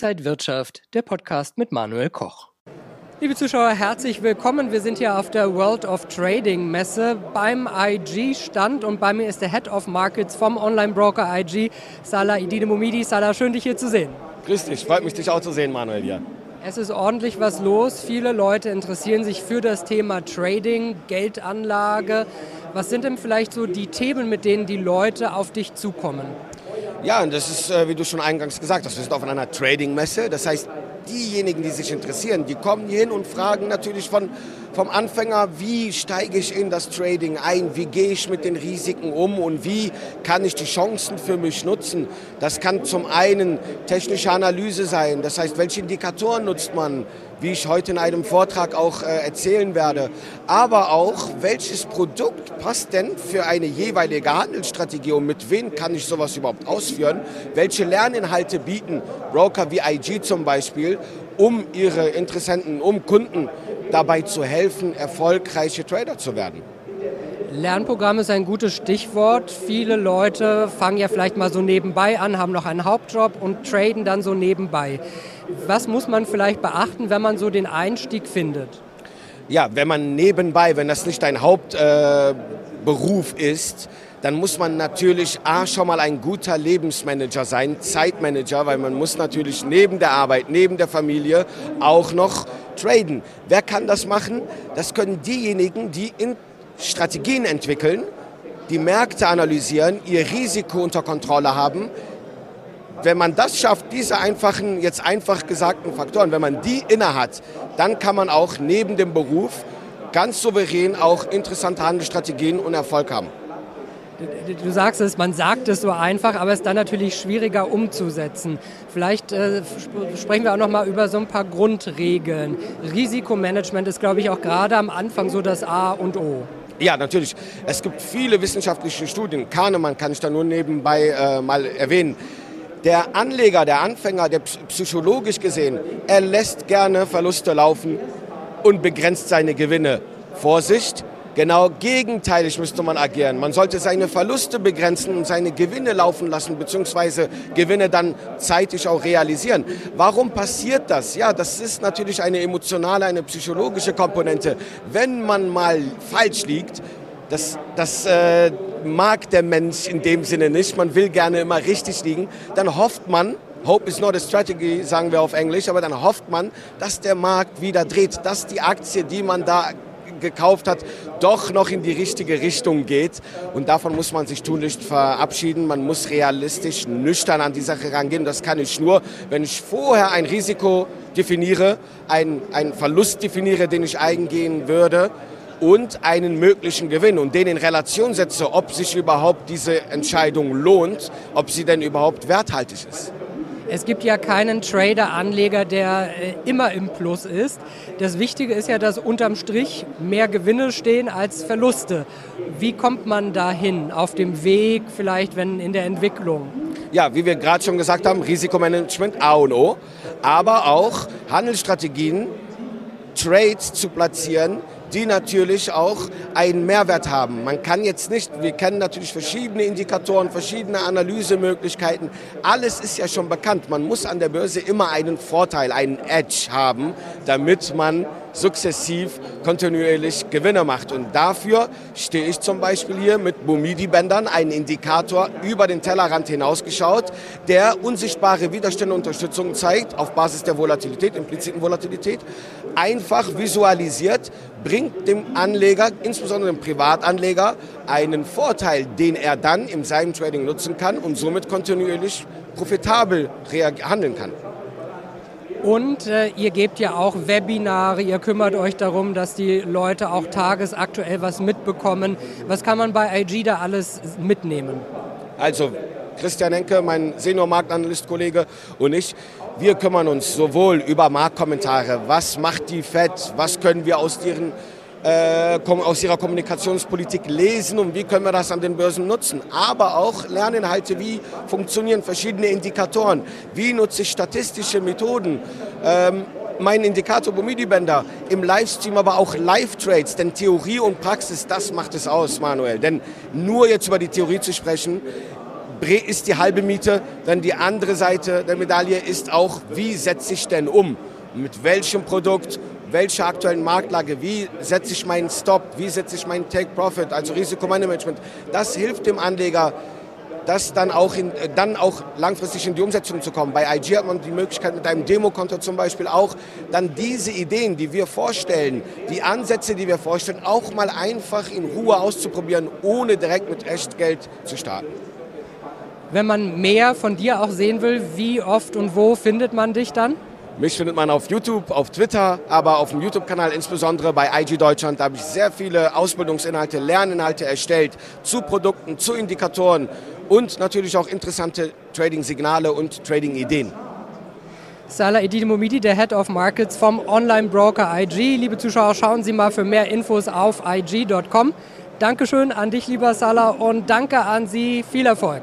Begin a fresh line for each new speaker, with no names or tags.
Inside Wirtschaft, der Podcast mit Manuel Koch. Liebe Zuschauer, herzlich willkommen. Wir sind hier auf der World of Trading Messe beim IG-Stand und bei mir ist der Head of Markets vom Online-Broker IG, Salah Idine Mumidi. Salah, schön dich hier zu sehen.
Grüß dich, freut mich dich auch zu sehen, Manuel. Ja.
Es ist ordentlich was los. Viele Leute interessieren sich für das Thema Trading, Geldanlage. Was sind denn vielleicht so die Themen, mit denen die Leute auf dich zukommen?
Ja, und das ist, äh, wie du schon eingangs gesagt hast, wir sind auf einer Trading-Messe. Das heißt, diejenigen, die sich interessieren, die kommen hier hin und fragen natürlich von, vom Anfänger, wie steige ich in das Trading ein, wie gehe ich mit den Risiken um? Und wie kann ich die Chancen für mich nutzen. Das kann zum einen technische Analyse sein, das heißt, welche Indikatoren nutzt man, wie ich heute in einem Vortrag auch äh, erzählen werde, aber auch, welches Produkt passt denn für eine jeweilige Handelsstrategie? Und mit wem kann ich sowas überhaupt ausführen, welche Lerninhalte bieten Broker wie IG zum Beispiel, um ihre Interessenten, um Kunden dabei zu helfen, erfolgreiche Trader zu werden.
Lernprogramm ist ein gutes Stichwort. Viele Leute fangen ja vielleicht mal so nebenbei an, haben noch einen Hauptjob und traden dann so nebenbei. Was muss man vielleicht beachten, wenn man so den Einstieg findet?
Ja, wenn man nebenbei, wenn das nicht dein Hauptberuf äh, ist, dann muss man natürlich A, schon mal ein guter Lebensmanager sein, Zeitmanager, weil man muss natürlich neben der Arbeit, neben der Familie auch noch traden. Wer kann das machen? Das können diejenigen, die in Strategien entwickeln, die Märkte analysieren, ihr Risiko unter Kontrolle haben. Wenn man das schafft, diese einfachen, jetzt einfach gesagten Faktoren, wenn man die innehat, dann kann man auch neben dem Beruf ganz souverän auch interessante Handelsstrategien und Erfolg haben.
Du sagst es, man sagt es so einfach, aber es ist dann natürlich schwieriger umzusetzen. Vielleicht äh, sprechen wir auch noch mal über so ein paar Grundregeln. Risikomanagement ist, glaube ich, auch gerade am Anfang so das A und O.
Ja, natürlich. Es gibt viele wissenschaftliche Studien. Kahnemann kann ich da nur nebenbei äh, mal erwähnen. Der Anleger, der Anfänger, der psychologisch gesehen, er lässt gerne Verluste laufen und begrenzt seine Gewinne. Vorsicht, Genau gegenteilig müsste man agieren. Man sollte seine Verluste begrenzen und seine Gewinne laufen lassen, beziehungsweise Gewinne dann zeitig auch realisieren. Warum passiert das? Ja, das ist natürlich eine emotionale, eine psychologische Komponente. Wenn man mal falsch liegt, das, das äh, mag der Mensch in dem Sinne nicht. Man will gerne immer richtig liegen. Dann hofft man, Hope is not a strategy, sagen wir auf Englisch, aber dann hofft man, dass der Markt wieder dreht, dass die Aktie, die man da gekauft hat, doch noch in die richtige Richtung geht. Und davon muss man sich tunlichst verabschieden. Man muss realistisch, nüchtern an die Sache rangehen. Das kann ich nur, wenn ich vorher ein Risiko definiere, einen, einen Verlust definiere, den ich eingehen würde und einen möglichen Gewinn und den in Relation setze, ob sich überhaupt diese Entscheidung lohnt, ob sie denn überhaupt werthaltig ist.
Es gibt ja keinen Trader-Anleger, der äh, immer im Plus ist. Das Wichtige ist ja, dass unterm Strich mehr Gewinne stehen als Verluste. Wie kommt man dahin? Auf dem Weg, vielleicht wenn in der Entwicklung?
Ja, wie wir gerade schon gesagt haben, Risikomanagement A und O, aber auch Handelsstrategien, Trades zu platzieren, die natürlich auch einen Mehrwert haben. Man kann jetzt nicht, wir kennen natürlich verschiedene Indikatoren, verschiedene Analysemöglichkeiten. Alles ist ja schon bekannt. Man muss an der Börse immer einen Vorteil, einen Edge haben, damit man sukzessiv, kontinuierlich Gewinne macht. Und dafür stehe ich zum Beispiel hier mit Bumidi-Bändern, einen Indikator über den Tellerrand hinausgeschaut, der unsichtbare Widerstände und Unterstützung zeigt, auf Basis der Volatilität, impliziten Volatilität, einfach visualisiert, bringt dem Anleger, insbesondere dem Privatanleger, einen Vorteil, den er dann in seinem Trading nutzen kann und somit kontinuierlich profitabel handeln kann.
Und äh, ihr gebt ja auch Webinare, ihr kümmert euch darum, dass die Leute auch tagesaktuell was mitbekommen. Was kann man bei IG da alles mitnehmen?
Also Christian Henke, mein Senior-Marktanalyst-Kollege und ich, wir kümmern uns sowohl über Marktkommentare, was macht die FED, was können wir aus deren äh, aus ihrer Kommunikationspolitik lesen und wie können wir das an den Börsen nutzen. Aber auch Lerninhalte, wie funktionieren verschiedene Indikatoren, wie nutze ich statistische Methoden. Ähm, mein Indikator Bumidi-Bänder im Livestream, aber auch Live-Trades, denn Theorie und Praxis, das macht es aus, Manuel. Denn nur jetzt über die Theorie zu sprechen, ist die halbe Miete. Dann die andere Seite der Medaille ist auch, wie setze ich denn um? Mit welchem Produkt, welcher aktuellen Marktlage, wie setze ich meinen Stop, wie setze ich meinen Take Profit, also Risikomanagement. Das hilft dem Anleger, das dann auch, in, dann auch langfristig in die Umsetzung zu kommen. Bei IG hat man die Möglichkeit mit einem Demokonto zum Beispiel auch dann diese Ideen, die wir vorstellen, die Ansätze, die wir vorstellen, auch mal einfach in Ruhe auszuprobieren, ohne direkt mit Echtgeld zu starten.
Wenn man mehr von dir auch sehen will, wie oft und wo findet man dich dann?
Mich findet man auf YouTube, auf Twitter, aber auf dem YouTube-Kanal insbesondere bei IG Deutschland. Da habe ich sehr viele Ausbildungsinhalte, Lerninhalte erstellt zu Produkten, zu Indikatoren und natürlich auch interessante Trading-Signale und Trading-Ideen.
Salah Edidimomidi, der Head of Markets vom Online-Broker IG. Liebe Zuschauer, schauen Sie mal für mehr Infos auf IG.com. Dankeschön an dich, lieber Salah, und danke an Sie. Viel Erfolg.